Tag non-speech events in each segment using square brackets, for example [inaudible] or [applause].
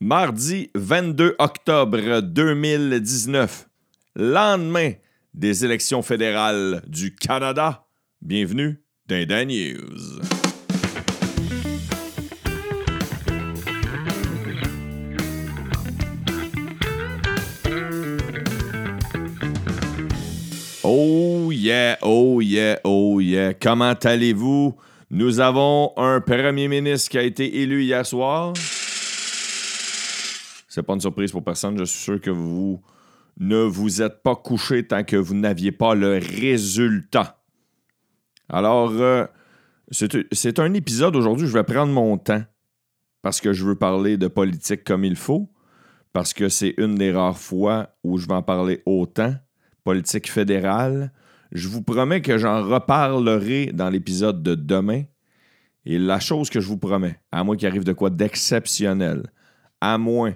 Mardi 22 octobre 2019, lendemain des élections fédérales du Canada. Bienvenue dans Dan News. Oh yeah, oh yeah, oh yeah. Comment allez-vous? Nous avons un premier ministre qui a été élu hier soir. C'est pas une surprise pour personne. Je suis sûr que vous ne vous êtes pas couché tant que vous n'aviez pas le résultat. Alors, euh, c'est un épisode aujourd'hui. Je vais prendre mon temps parce que je veux parler de politique comme il faut, parce que c'est une des rares fois où je vais en parler autant politique fédérale. Je vous promets que j'en reparlerai dans l'épisode de demain. Et la chose que je vous promets, à moins qu'il arrive de quoi d'exceptionnel, à moins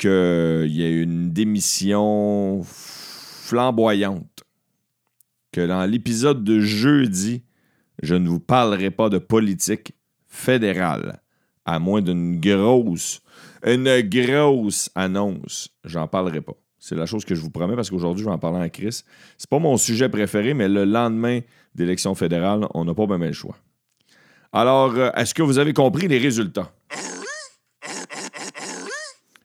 qu'il y ait une démission flamboyante, que dans l'épisode de jeudi, je ne vous parlerai pas de politique fédérale, à moins d'une grosse, une grosse annonce. J'en parlerai pas. C'est la chose que je vous promets parce qu'aujourd'hui, je vais en parler à Chris. C'est pas mon sujet préféré, mais le lendemain d'élection fédérale, on n'a pas bien le choix. Alors, euh, est-ce que vous avez compris les résultats?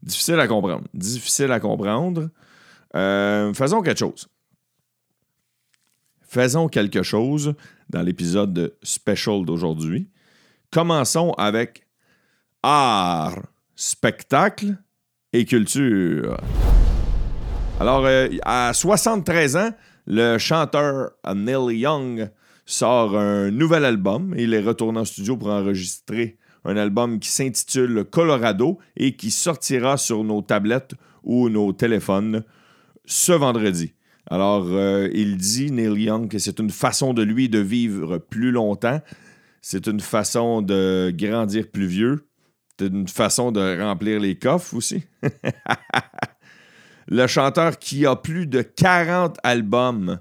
Difficile à comprendre. Difficile à comprendre. Euh, faisons quelque chose. Faisons quelque chose dans l'épisode special d'aujourd'hui. Commençons avec art, spectacle et culture. Alors, euh, à 73 ans, le chanteur Neil Young sort un nouvel album il est retourné en studio pour enregistrer un album qui s'intitule Colorado et qui sortira sur nos tablettes ou nos téléphones ce vendredi. Alors, euh, il dit, Neil Young, que c'est une façon de lui de vivre plus longtemps. C'est une façon de grandir plus vieux. C'est une façon de remplir les coffres aussi. [laughs] Le chanteur qui a plus de 40 albums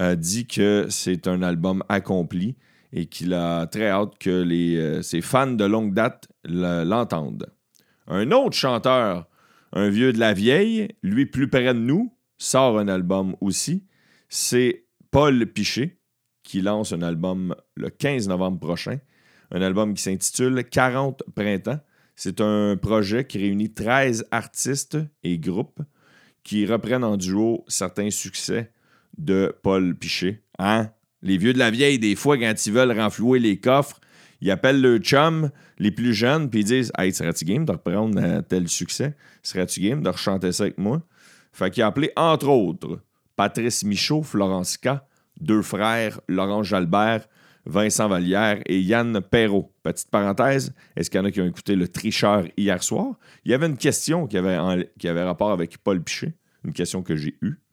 euh, dit que c'est un album accompli et qu'il a très hâte que euh, ses fans de longue date l'entendent. Un autre chanteur, un vieux de la vieille, lui plus près de nous, sort un album aussi. C'est Paul Piché qui lance un album le 15 novembre prochain. Un album qui s'intitule 40 printemps. C'est un projet qui réunit 13 artistes et groupes qui reprennent en duo certains succès de Paul Piché. Les vieux de la vieille, des fois, quand ils veulent renflouer les coffres, ils appellent le chum, les plus jeunes, puis ils disent Hey, serais-tu game de reprendre euh, tel succès? Serais-tu game de rechanter ça avec moi Fait qu'il a appelé, entre autres, Patrice Michaud, Florence K., deux frères, Laurent Jalbert, Vincent Vallière et Yann Perrault. Petite parenthèse, est-ce qu'il y en a qui ont écouté Le Tricheur hier soir? Il y avait une question qui avait, avait rapport avec Paul Piché, une question que j'ai eue.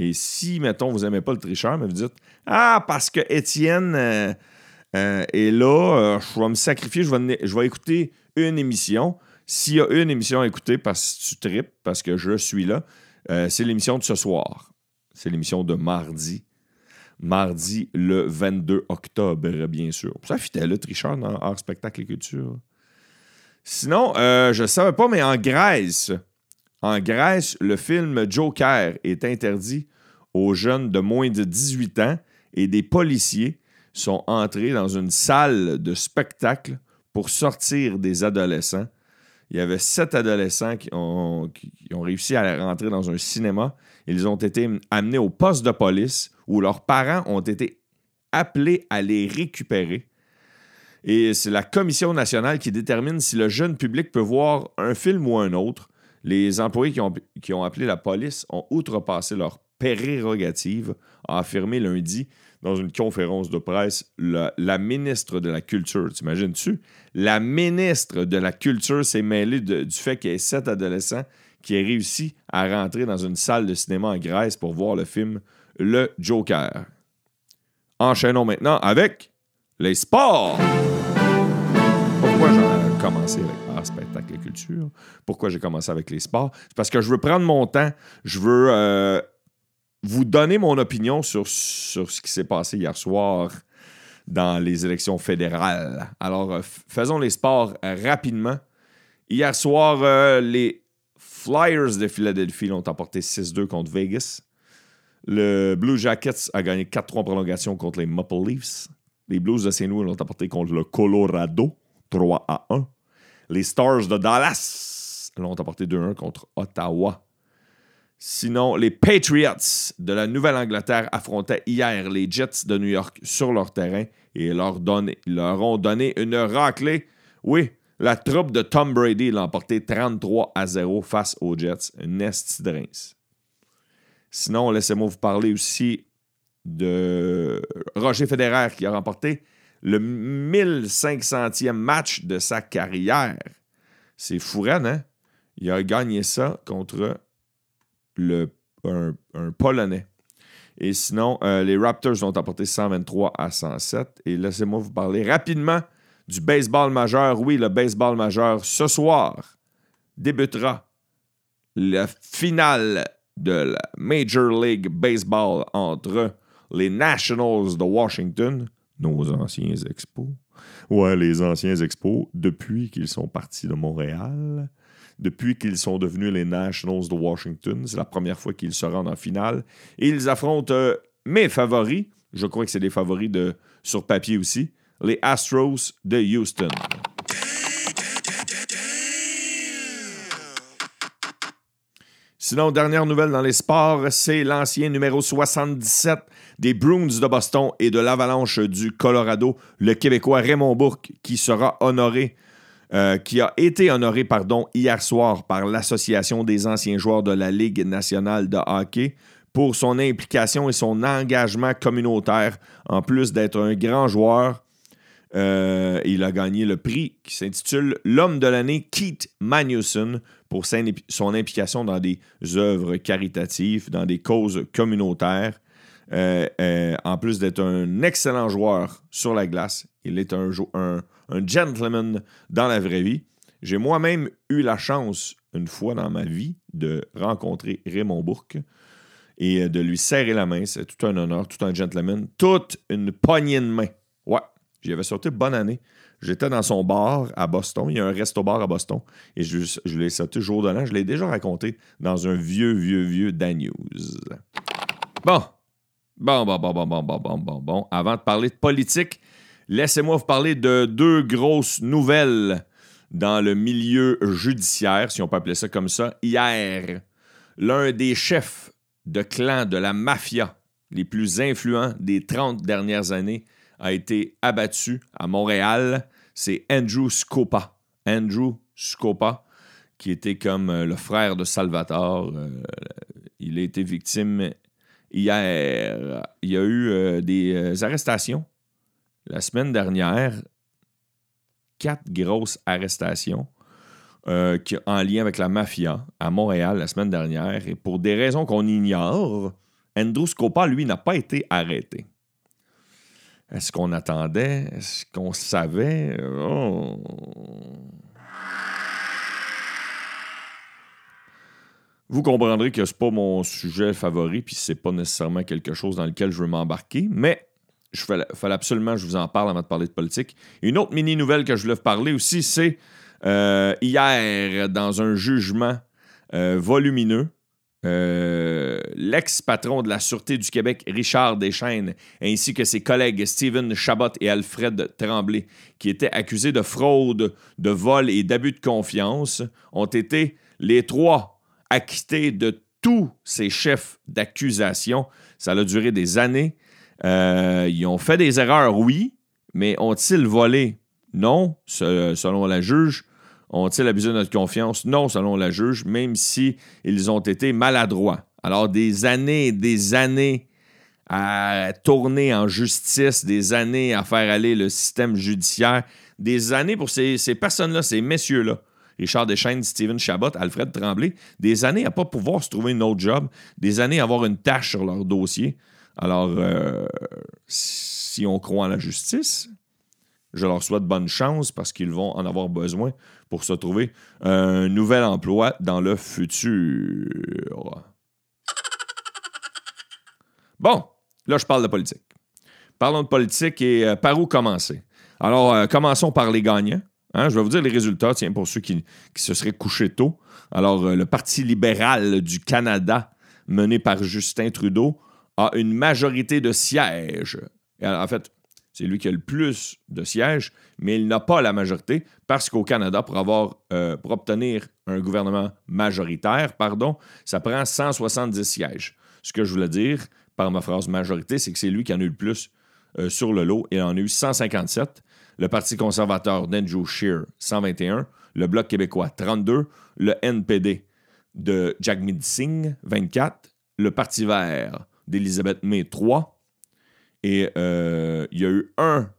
Et si, mettons, vous n'aimez pas le tricheur, mais vous dites Ah, parce que Étienne euh, euh, est là, euh, je vais me sacrifier, je vais, écouter une émission. S'il y a une émission à écouter parce que tu tripes, parce que je suis là, c'est l'émission de ce soir. C'est l'émission de mardi mardi le 22 octobre, bien sûr. Ça fitait le tricheur dans Art Spectacle et Culture. Sinon, je ne savais pas, mais en Grèce, en Grèce, le film Joker est interdit aux jeunes de moins de 18 ans et des policiers sont entrés dans une salle de spectacle pour sortir des adolescents. Il y avait sept adolescents qui ont, réussi à rentrer dans un cinéma. Ils ont été amenés au poste de police où leurs parents ont été appelés à les récupérer. Et c'est la Commission nationale qui détermine si le jeune public peut voir un film ou un autre. Les employés qui ont, appelé la police ont outrepassé leur prérogative, a affirmé lundi dans une conférence de presse la, ministre de la Culture. T'imagines-tu? La ministre de la Culture s'est mêlée du fait qu'il y ait sept adolescents qui aient réussi à rentrer dans une salle de cinéma en Grèce pour voir le film le Joker. Enchaînons maintenant avec les sports. Pourquoi j'ai commencé avec art, spectacle Pourquoi j'ai commencé avec les sports? C'est parce que je veux prendre mon temps. Je veux euh, vous donner mon opinion sur, ce qui s'est passé hier soir dans les élections fédérales. Alors, euh, faisons les sports rapidement. Hier soir, euh, les Flyers de Philadelphie l'ont emporté 6-2 contre Vegas. Le Blue Jackets a gagné 4-3 prolongations contre les Maple Leafs. Les Blues de Saint-Louis l'ont emporté contre le Colorado 3 1. Les Stars de Dallas l'ont emporté 2-1 contre Ottawa. Sinon, les Patriots de la Nouvelle-Angleterre affrontaient hier les Jets de New York sur leur terrain et leur, ont donné une raclée. Oui, la troupe de Tom Brady l'a emporté 33 à 0 face aux Jets. Nest Sinon, laissez-moi vous parler aussi de Roger Federer qui a remporté le 1500e match de sa carrière. C'est fou, hein? Il a gagné ça contre le, un, Polonais. Et sinon, euh, les Raptors ont emporté 123 à 107. Et laissez-moi vous parler rapidement du baseball majeur. Oui, le baseball majeur, ce soir, débutera la finale de la Major League Baseball entre les Nationals de Washington, nos anciens expos. Ouais, les anciens expos, depuis qu'ils sont partis de Montréal, depuis qu'ils sont devenus les Nationals de Washington. C'est la première fois qu'ils se rendent en finale. Ils affrontent euh, mes favoris. Je crois que c'est des favoris de, sur papier aussi. Les Astros de Houston. Sinon, dernière nouvelle dans les sports, c'est l'ancien numéro 77 des Bruins de Boston et de l'Avalanche du Colorado, le Québécois Raymond Bourque, qui sera honoré euh, qui a été honoré pardon, hier soir par l'Association des anciens joueurs de la Ligue nationale de hockey pour son implication et son engagement communautaire. En plus d'être un grand joueur, euh, il a gagné le prix qui s'intitule L'homme de l'année Keith Magnuson pour son implication dans des œuvres caritatives, dans des causes communautaires. Euh, en plus d'être un excellent joueur sur la glace, il est un, gentleman dans la vraie vie. J'ai moi-même eu la chance, une fois dans ma vie, de rencontrer Raymond Bourque et de lui serrer la main. C'est tout un honneur, tout un gentleman, toute une poignée de main. Ouais, j'y avais sauté bonne année. J'étais dans son bar à Boston. Il y a un resto-bar à Boston. Et je, je l'ai sauté jour de l'an. Je l'ai déjà raconté dans un vieux, vieux, vieux Dan News. Bon. Bon, bon, bon, bon, bon, bon, bon, bon, bon. Avant de parler de politique, Laissez-moi vous parler de deux grosses nouvelles dans le milieu judiciaire, si on peut appeler ça comme ça. Hier, l'un des chefs de clan de la mafia les plus influents des 30 dernières années a été abattu à Montréal. C'est Andrew Scopa. Andrew Scopa, qui était comme le frère de Salvatore. Euh, il a été victime hier. Il y a eu euh, des arrestations la semaine dernière, quatre grosses arrestations euh, en lien avec la mafia à Montréal la semaine dernière. Et pour des raisons qu'on ignore, Andrew Scopa, lui, n'a pas été arrêté. Est-ce qu'on attendait? Est-ce qu'on savait? Oh. Vous comprendrez que ce n'est pas mon sujet favori, puis c'est pas nécessairement quelque chose dans lequel je veux m'embarquer, mais il fallait, absolument que je vous en parle avant de parler de politique. Une autre mini-nouvelle que je voulais vous parler aussi, c'est euh, hier, dans un jugement euh, volumineux, euh, l'ex-patron de la Sûreté du Québec, Richard Deschaines, ainsi que ses collègues Stephen Chabot et Alfred Tremblay, qui étaient accusés de fraude, de vol et d'abus de confiance, ont été les trois acquittés de tous ces chefs d'accusation. Ça a duré des années. Euh, ils ont fait des erreurs, oui, mais ont-ils volé? Non, selon la juge. Ont-ils abusé de notre confiance? Non, selon la juge, même si ont été maladroits. Alors, des années des années à tourner en justice, des années à faire aller le système judiciaire, des années pour ces, personnes-là, ces messieurs-là. Richard Deschaines, Steven Chabot, Alfred Tremblay, des années à ne pas pouvoir se trouver un autre job, des années à avoir une tâche sur leur dossier. Alors, euh, si on croit en la justice, je leur souhaite bonne chance parce qu'ils vont en avoir besoin pour se trouver un nouvel emploi dans le futur. Bon, là, je parle de politique. Parlons de politique et euh, par où commencer? Alors, euh, commençons par les gagnants. Hein, je vais vous dire les résultats, tiens, pour ceux qui, se seraient couchés tôt. Alors, euh, le Parti libéral du Canada, mené par Justin Trudeau, a une majorité de sièges. en fait, c'est lui qui a le plus de sièges, mais il n'a pas la majorité parce qu'au Canada, pour, avoir, euh, obtenir un gouvernement majoritaire, pardon, ça prend 170 sièges. Ce que je voulais dire par ma phrase majorité, c'est que c'est lui qui en a eu le plus euh, sur le lot. Il en a eu 157 le Parti conservateur d'Andrew Scheer, 121, le Bloc québécois, 32, le NPD de Jagmeet Singh, 24, le Parti vert d'Elisabeth May, 3, et euh, il y a eu un,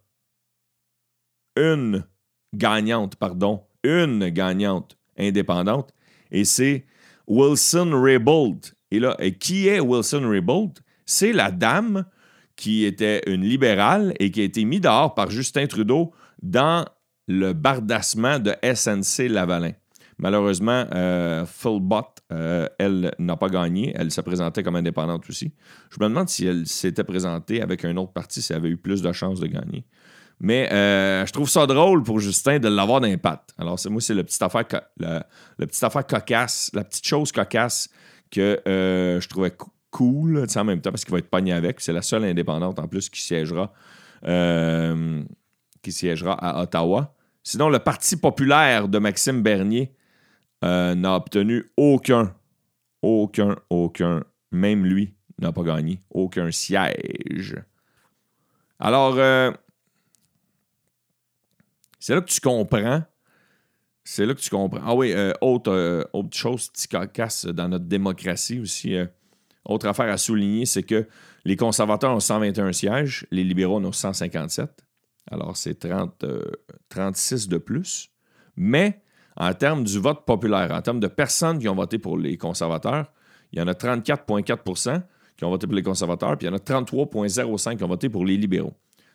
une gagnante, pardon, une gagnante indépendante, et c'est Wilson Raybould. Et là, et qui est Wilson Raybould? C'est la dame qui était une libérale et qui a été mise dehors par Justin Trudeau dans le bardassement de SNC Lavalin. Malheureusement, euh, euh, elle n'a pas gagné. Elle se présentait comme indépendante aussi. Je me demande si elle s'était présentée avec un autre parti, si elle avait eu plus de chances de gagner. Mais euh, je trouve ça drôle pour Justin de l'avoir d'impact. Alors, moi, c'est petite affaire, la, petite affaire cocasse, la petite chose cocasse que je trouvais cool en même temps parce qu'il va être pogné avec. C'est la seule indépendante en plus qui siégera, euh, qui à Ottawa. Sinon, le Parti populaire de Maxime Bernier euh, n'a obtenu aucun, aucun, aucun, même lui n'a pas gagné, aucun siège. Alors, euh, c'est là que tu comprends. C'est là que tu comprends. Ah oui, autre, autre chose, petit casse dans notre démocratie aussi. Autre affaire à souligner, c'est que les conservateurs ont 121 sièges, les libéraux en ont 157. Alors, c'est 30, 36 euh, de plus. Mais en termes du vote populaire, en termes de personnes qui ont voté pour les conservateurs, il y en a 34,4% qui ont voté pour les conservateurs, puis il y en a 33,05 qui ont voté pour les libéraux.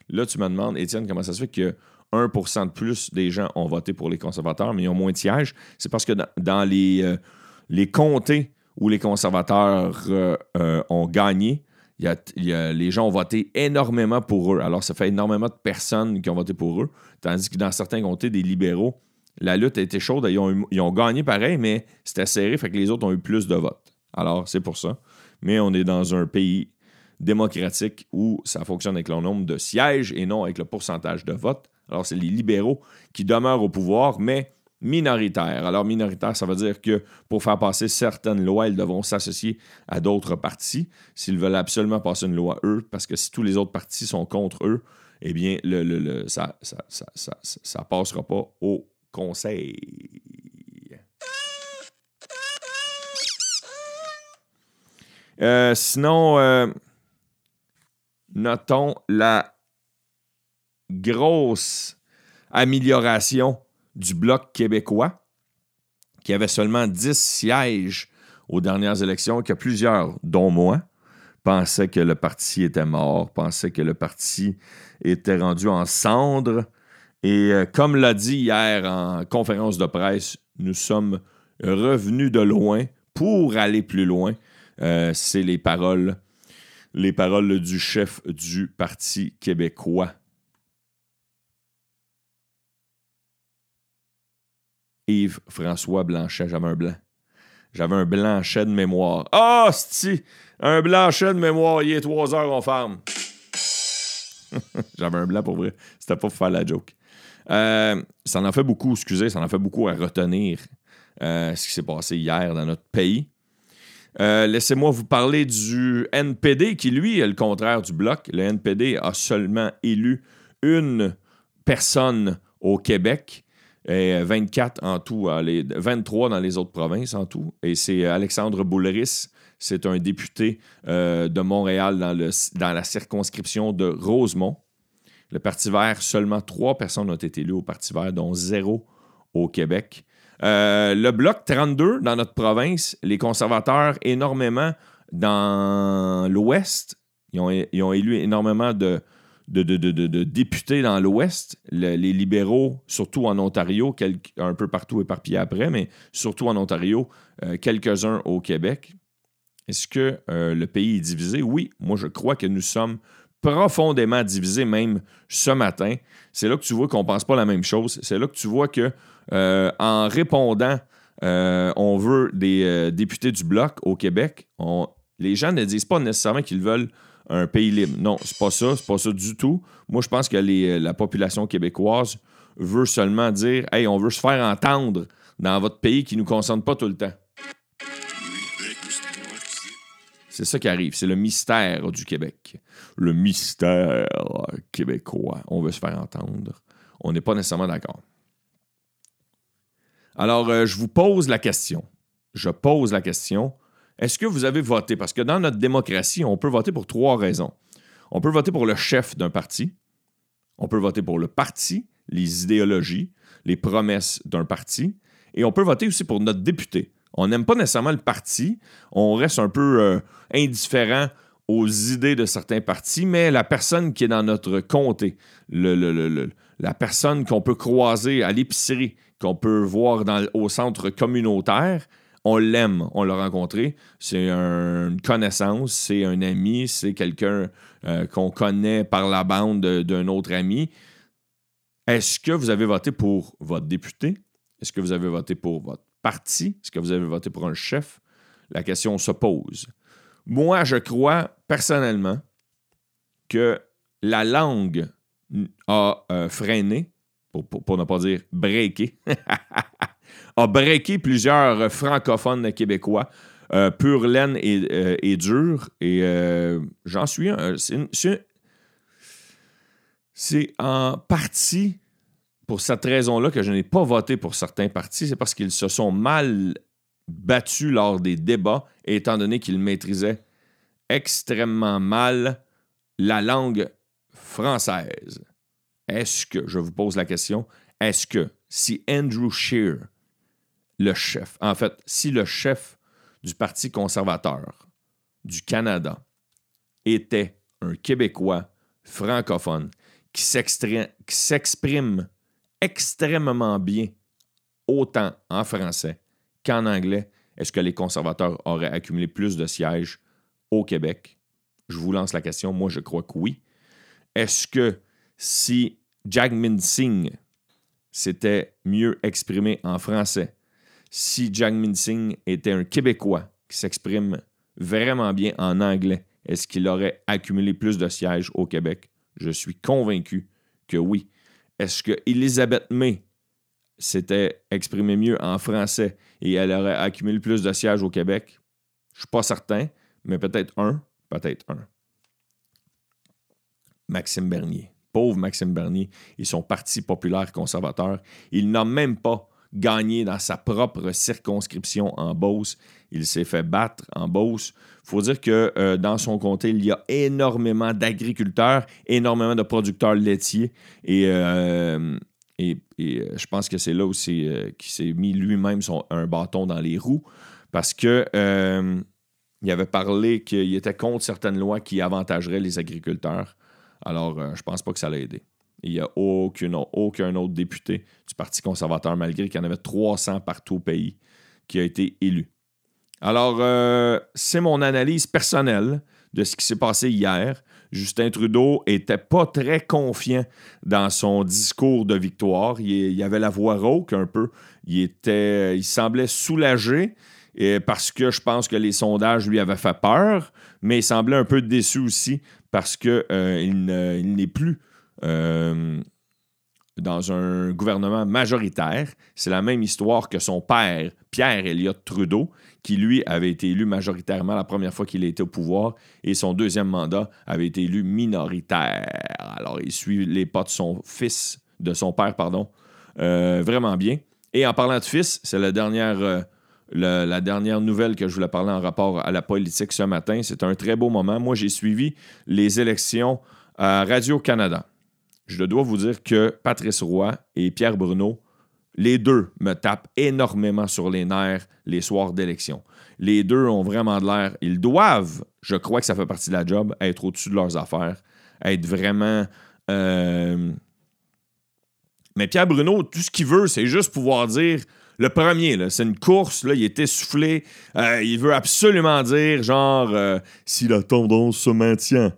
Là, tu me demandes, Étienne, comment ça se fait que 1% de plus des gens ont voté pour les conservateurs, mais ils ont moins de sièges? C'est parce que dans, les, euh, les comtés où les conservateurs euh, euh, ont gagné. les gens ont voté énormément pour eux. Alors, ça fait énormément de personnes qui ont voté pour eux. Tandis que dans certains comtés, des libéraux, la lutte a été chaude. Ils ont, gagné pareil, mais c'était serré, fait que les autres ont eu plus de votes. Alors, c'est pour ça. Mais on est dans un pays démocratique où ça fonctionne avec le nombre de sièges et non avec le pourcentage de votes. Alors, c'est les libéraux qui demeurent au pouvoir, mais Alors, minoritaire, ça veut dire que pour faire passer certaines lois, ils devront s'associer à d'autres partis s'ils veulent absolument passer une loi eux, parce que si tous les autres partis sont contre eux, eh bien, le, ça ne ça, passera pas au Conseil. Euh, sinon, euh, notons la grosse amélioration du Bloc québécois, qui avait seulement 10 sièges aux dernières élections, que plusieurs, dont moi, pensaient que le parti était mort, pensaient que le parti était rendu en cendres. Et euh, comme l'a dit hier en conférence de presse, nous sommes revenus de loin pour aller plus loin. Euh, c'est les paroles, les paroles du chef du Parti québécois, Yves-François Blanchet. J'avais un blanc. J'avais un blanchet de mémoire. Ah, oh, si! Un blanchet de mémoire. Il est 3 heures, on ferme. [laughs] J'avais un blanc pour vrai. C'était pas pour faire la joke. Euh, ça en a fait beaucoup, excusez, ça en a fait beaucoup à retenir euh, ce qui s'est passé hier dans notre pays. Euh, laissez-moi vous parler du NPD qui, lui, est le contraire du bloc. Le NPD a seulement élu une personne au Québec et 24 en tout, 23 dans les autres provinces en tout. Et c'est Alexandre Boulris, c'est un député euh, de Montréal dans, la circonscription de Rosemont. Le Parti vert, seulement trois personnes ont été élues au Parti vert, dont zéro au Québec. Euh, le Bloc 32 dans notre province, les conservateurs énormément dans l'Ouest. ils ont, élu énormément de, de, députés dans l'Ouest, les libéraux, surtout en Ontario, un peu partout éparpillés après, mais surtout en Ontario, euh, quelques-uns au Québec. Est-ce que euh, le pays est divisé? Oui, moi je crois que nous sommes profondément divisé même ce matin. C'est là que tu vois qu'on ne pense pas la même chose. C'est là que tu vois que euh, en répondant, on veut des députés du bloc au Québec. les gens ne disent pas nécessairement qu'ils veulent un pays libre. Non, c'est pas ça, c'est pas ça du tout. Moi, je pense que la population québécoise veut seulement dire Hey, on veut se faire entendre dans votre pays qui ne nous concerne pas tout le temps. C'est ça qui arrive. C'est le mystère du Québec. Le mystère québécois. On veut se faire entendre. On n'est pas nécessairement d'accord. Alors, euh, je vous pose la question. Je pose la question. Est-ce que vous avez voté? Parce que dans notre démocratie, on peut voter pour trois raisons. On peut voter pour le chef d'un parti. On peut voter pour le parti, les idéologies, les promesses d'un parti. Et on peut voter aussi pour notre député. On n'aime pas nécessairement le parti, on reste un peu euh, indifférent aux idées de certains partis, mais la personne qui est dans notre comté, la personne qu'on peut croiser à l'épicerie, qu'on peut voir au centre communautaire, on l'aime, on l'a rencontré. C'est une connaissance, c'est un ami, c'est quelqu'un euh, qu'on connaît par la bande d'un autre ami. Est-ce que vous avez voté pour votre député? Est-ce que vous avez voté pour votre parti? Est-ce que vous avez voté pour un chef? La question se pose. Moi, je crois personnellement que la langue a euh, freiné, pour, ne pas dire breaké, [laughs] a breaké plusieurs francophones québécois. Euh, pur laine et, euh, dur. Et j'en suis un. C'est en partie pour cette raison-là que je n'ai pas voté pour certains partis, c'est parce qu'ils se sont mal battus lors des débats, étant donné qu'ils maîtrisaient extrêmement mal la langue française. Est-ce que, je vous pose la question, est-ce que si Andrew Scheer, le chef, en fait, si le chef du Parti conservateur du Canada était un Québécois francophone qui s'exprime extrêmement bien, autant en français qu'en anglais, est-ce que les conservateurs auraient accumulé plus de sièges au Québec? Je vous lance la question. Moi, je crois que oui. Est-ce que si Jagmeet Singh s'était mieux exprimé en français, si Jagmeet Singh était un Québécois qui s'exprime vraiment bien en anglais, est-ce qu'il aurait accumulé plus de sièges au Québec? Je suis convaincu que oui. Est-ce que Elisabeth May s'était exprimée mieux en français et elle aurait accumulé plus de sièges au Québec? Je ne suis pas certain, mais peut-être un, peut-être un. Maxime Bernier. Pauvre Maxime Bernier et son parti populaire conservateur. Il n'a même pas gagné dans sa propre circonscription en Beauce. Il s'est fait battre en Beauce. Il faut dire que euh, dans son comté, il y a énormément d'agriculteurs, énormément de producteurs laitiers. Et, euh, et, euh, je pense que c'est là aussi qu'il s'est mis lui-même un bâton dans les roues parce que il avait parlé qu'il était contre certaines lois qui avantageraient les agriculteurs. Alors, je pense pas que ça l'a aidé. Il n'y a aucun autre député du Parti conservateur, malgré qu'il y en avait 300 partout au pays, qui a été élu. Alors, euh, c'est mon analyse personnelle de ce qui s'est passé hier. Justin Trudeau était pas très confiant dans son discours de victoire. Il, avait la voix rauque un peu. Il, était, il semblait soulagé parce que je pense que les sondages lui avaient fait peur, mais il semblait un peu déçu aussi parce qu'il euh, n'est plus euh, dans un gouvernement majoritaire. C'est la même histoire que son père, Pierre Elliott Trudeau, qui lui avait été élu majoritairement la première fois qu'il était au pouvoir et son deuxième mandat avait été élu minoritaire. Alors il suit les pas de son fils, de son père, pardon, euh, vraiment bien. Et en parlant de fils, c'est la dernière, euh, la dernière nouvelle que je voulais parler en rapport à la politique ce matin. C'est un très beau moment. Moi, j'ai suivi les élections à Radio-Canada je dois vous dire que Patrice Roy et Pierre Bruno, les deux me tapent énormément sur les nerfs les soirs d'élection. Les deux ont vraiment de l'air. Ils doivent, je crois que ça fait partie de la job, être au-dessus de leurs affaires, être vraiment. Euh, mais Pierre Bruno, tout ce qu'il veut, c'est juste pouvoir dire le premier, c'est une course, il est essoufflé. Euh, il veut absolument dire, genre, euh, si la tendance se maintient,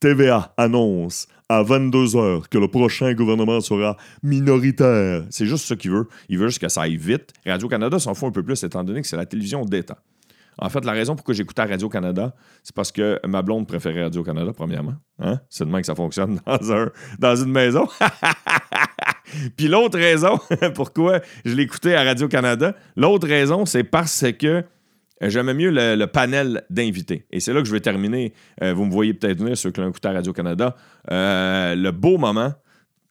TVA annonce à 22h que le prochain gouvernement sera minoritaire. C'est juste ce qu'il veut. Il veut juste que ça aille vite. Radio-Canada s'en fout un peu plus étant donné que c'est la télévision d'État. En fait, la raison pourquoi j'écoutais Radio-Canada, c'est parce que ma blonde préférait Radio-Canada, premièrement. Hein? C'est de même que ça fonctionne [laughs] dans, dans une maison. [laughs] Puis l'autre raison [laughs] pourquoi je l'écoutais à Radio-Canada, l'autre raison, c'est parce que j'aimais mieux le, panel d'invités. Et c'est là que je vais terminer. Euh, vous me voyez peut-être venir, ceux qui l'ont écouté Radio-Canada. Euh, le beau moment,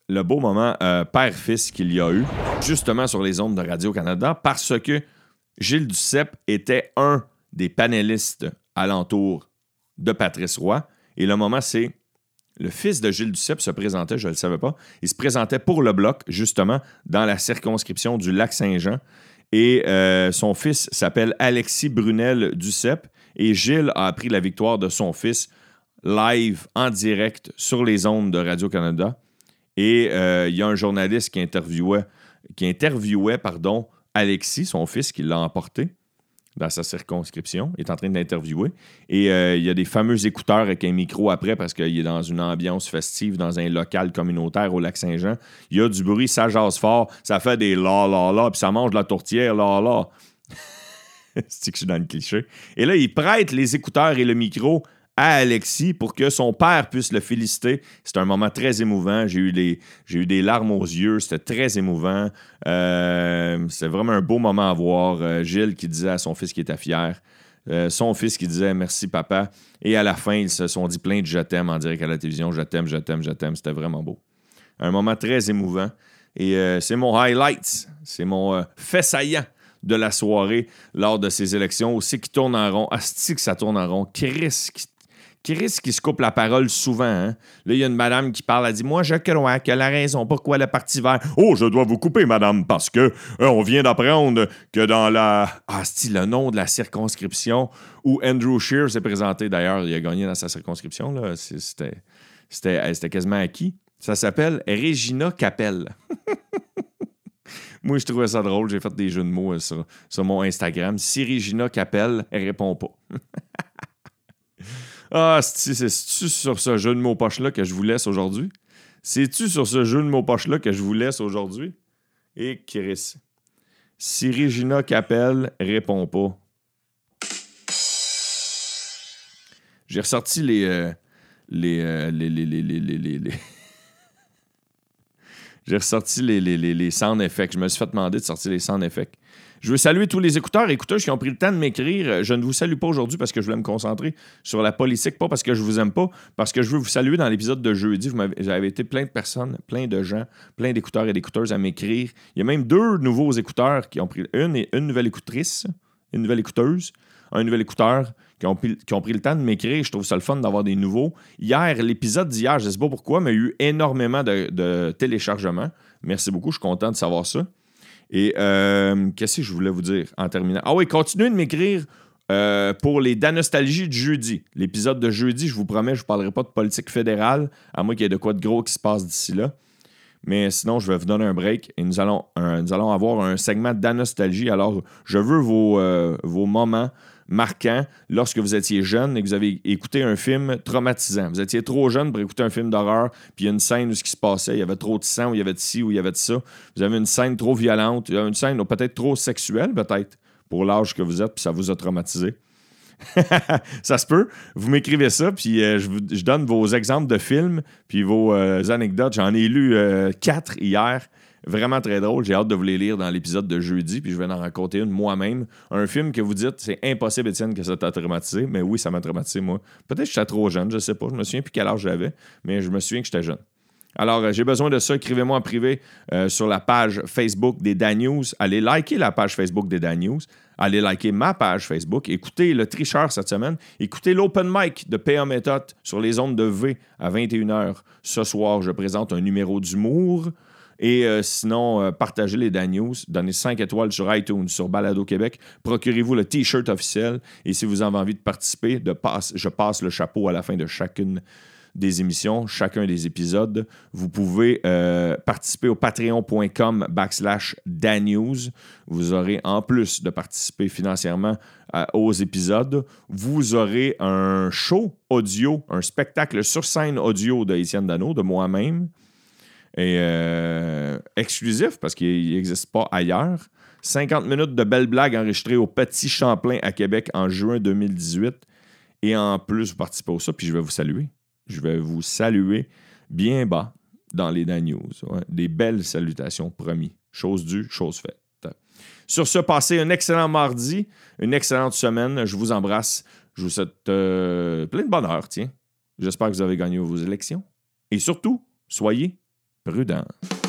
le beau moment euh, père-fils qu'il y a eu, justement sur les ondes de Radio-Canada, parce que Gilles Duceppe était un des panélistes alentour de Patrice Roy. Et le moment, c'est le fils de Gilles Duceppe se présentait, je ne le savais pas. Il se présentait pour le bloc, justement, dans la circonscription du Lac-Saint-Jean. Et euh, son fils s'appelle Alexis Brunel Duceppe. Et Gilles a appris la victoire de son fils live, en direct, sur les ondes de Radio-Canada. Et euh, il y a un journaliste qui interviewait, qui interviewait Alexis, son fils, qui l'a emporté dans sa circonscription, il est en train d'interviewer. Et euh, il y a des fameux écouteurs avec un micro après parce qu'il est dans une ambiance festive, dans un local communautaire au lac Saint-Jean. Il y a du bruit, ça jase fort, ça fait des la la la, puis ça mange de la tourtière, la la. [laughs] C'est que je suis dans le cliché? Et là, il prête les écouteurs et le micro à Alexis pour que son père puisse le féliciter. C'est un moment très émouvant. J'ai eu, eu des larmes aux yeux. C'était très émouvant. Euh, c'est vraiment un beau moment à voir. Euh, Gilles qui disait à son fils qu'il était fier. Euh, son fils qui disait merci papa. Et à la fin, ils se sont dit plein de je t'aime en direct à la télévision. Je t'aime, je t'aime, je t'aime. C'était vraiment beau. Un moment très émouvant. Et c'est mon highlight. C'est mon fait saillant de la soirée lors de ces élections. Aussi qui tourne en rond. Asti que ça tourne en rond. Chris qui Qui se coupe la parole souvent. Hein? Là, il y a une madame qui parle, elle dit Moi, je crois qu'elle a raison. Pourquoi le Parti vert Oh, je dois vous couper, madame, parce que euh, on vient d'apprendre que dans la. Ah, c'est le nom de la circonscription où Andrew Scheer s'est présenté. D'ailleurs, il a gagné dans sa circonscription. Là. C'était, c'était, c'était quasiment acquis. Ça s'appelle Regina Capel. [laughs] Moi, je trouvais ça drôle. J'ai fait des jeux de mots euh, sur, sur mon Instagram. Si Regina Capel, elle répond pas. [laughs] Ah, c'est-tu sur ce jeu de mots poche-là que je vous laisse aujourd'hui? C'est-tu sur ce jeu de mots poche-là que je vous laisse aujourd'hui? Et Chris. Si Regina Capel répond pas. J'ai ressorti les, euh, les, les, les, les, les, les, [laughs] J'ai ressorti les, les, les, les sound effects. Je me suis fait demander de sortir les sound effects. Je veux saluer tous les écouteurs et écouteurs qui ont pris le temps de m'écrire. Je ne vous salue pas aujourd'hui parce que je voulais me concentrer sur la politique, pas parce que je vous aime pas, parce que je veux vous saluer dans l'épisode de jeudi. Vous été plein de personnes, plein de gens, plein d'écouteurs et d'écouteuses à m'écrire. Il y a même deux nouveaux écouteurs qui ont pris une et une nouvelle écoutrice, une nouvelle écouteuse, un nouvel écouteur qui ont, pris, le temps de m'écrire. Je trouve ça le fun d'avoir des nouveaux. Hier, l'épisode d'hier, je ne sais pas pourquoi, mais il y a eu énormément de téléchargements. Merci beaucoup, je suis content de savoir ça. Et euh, qu'est-ce que je voulais vous dire en terminant? Ah oui, continuez de m'écrire euh, pour les Danostalgies de jeudi. L'épisode de jeudi, je vous promets, je ne parlerai pas de politique fédérale, à moins qu'il y ait de quoi de gros qui se passe d'ici là. Mais sinon, je vais vous donner un break et nous allons, nous allons avoir un segment d'Anostalgie. Alors, je veux vos, euh, vos moments marquant lorsque vous étiez jeune et que vous avez écouté un film traumatisant. Vous étiez trop jeune pour écouter un film d'horreur, puis il y a une scène où ce qui se passait, il y avait trop de sang, ou il y avait de ci, ou il y avait de ça. Vous avez une scène trop violente, a une scène peut-être trop sexuelle, peut-être, pour l'âge que vous êtes, puis ça vous a traumatisé. [laughs] ça se peut. Vous m'écrivez ça, puis euh, je, donne vos exemples de films, puis vos euh, anecdotes. J'en ai lu euh, quatre hier. Vraiment très drôle. J'ai hâte de vous les lire dans l'épisode de jeudi, puis je vais en raconter une moi-même. Un film que vous dites, c'est impossible, Étienne, que ça t'a traumatisé. Mais oui, ça m'a traumatisé, moi. Peut-être que j'étais trop jeune, je sais pas. Je me souviens plus quel âge j'avais, mais je me souviens que j'étais jeune. Alors, euh, j'ai besoin de ça. Écrivez-moi en privé euh, sur la page Facebook des Dan News. Allez liker la page Facebook des Dan News. Allez liker ma page Facebook. Écoutez le tricheur cette semaine. Écoutez l'open mic de PA Méthode sur les ondes de V à 21h. Ce soir, je présente un numéro d'humour. Et euh, sinon, euh, partagez les Dan News, donnez 5 étoiles sur iTunes, sur Balado Québec, procurez-vous le T-shirt officiel. Et si vous avez envie de participer, de je passe le chapeau à la fin de chacune des émissions, chacun des épisodes. Vous pouvez euh, participer au patreon.com backslash danews. Vous aurez, en plus de participer financièrement aux épisodes, vous aurez un show audio, un spectacle sur scène audio de Étienne Dano, de moi-même, et euh, exclusif parce qu'il n'existe pas ailleurs. 50 minutes de belles blagues enregistrées au Petit Champlain à Québec en juin 2018. Et en plus, vous participez au ça, puis je vais vous saluer. Je vais vous saluer bien bas dans les Dan News. Des belles salutations, promis. Chose due, chose faite. Sur ce, passez un excellent mardi, une excellente semaine. Je vous embrasse. Je vous souhaite euh, plein de bonheur, tiens. J'espère que vous avez gagné vos élections. Et surtout, soyez prudents.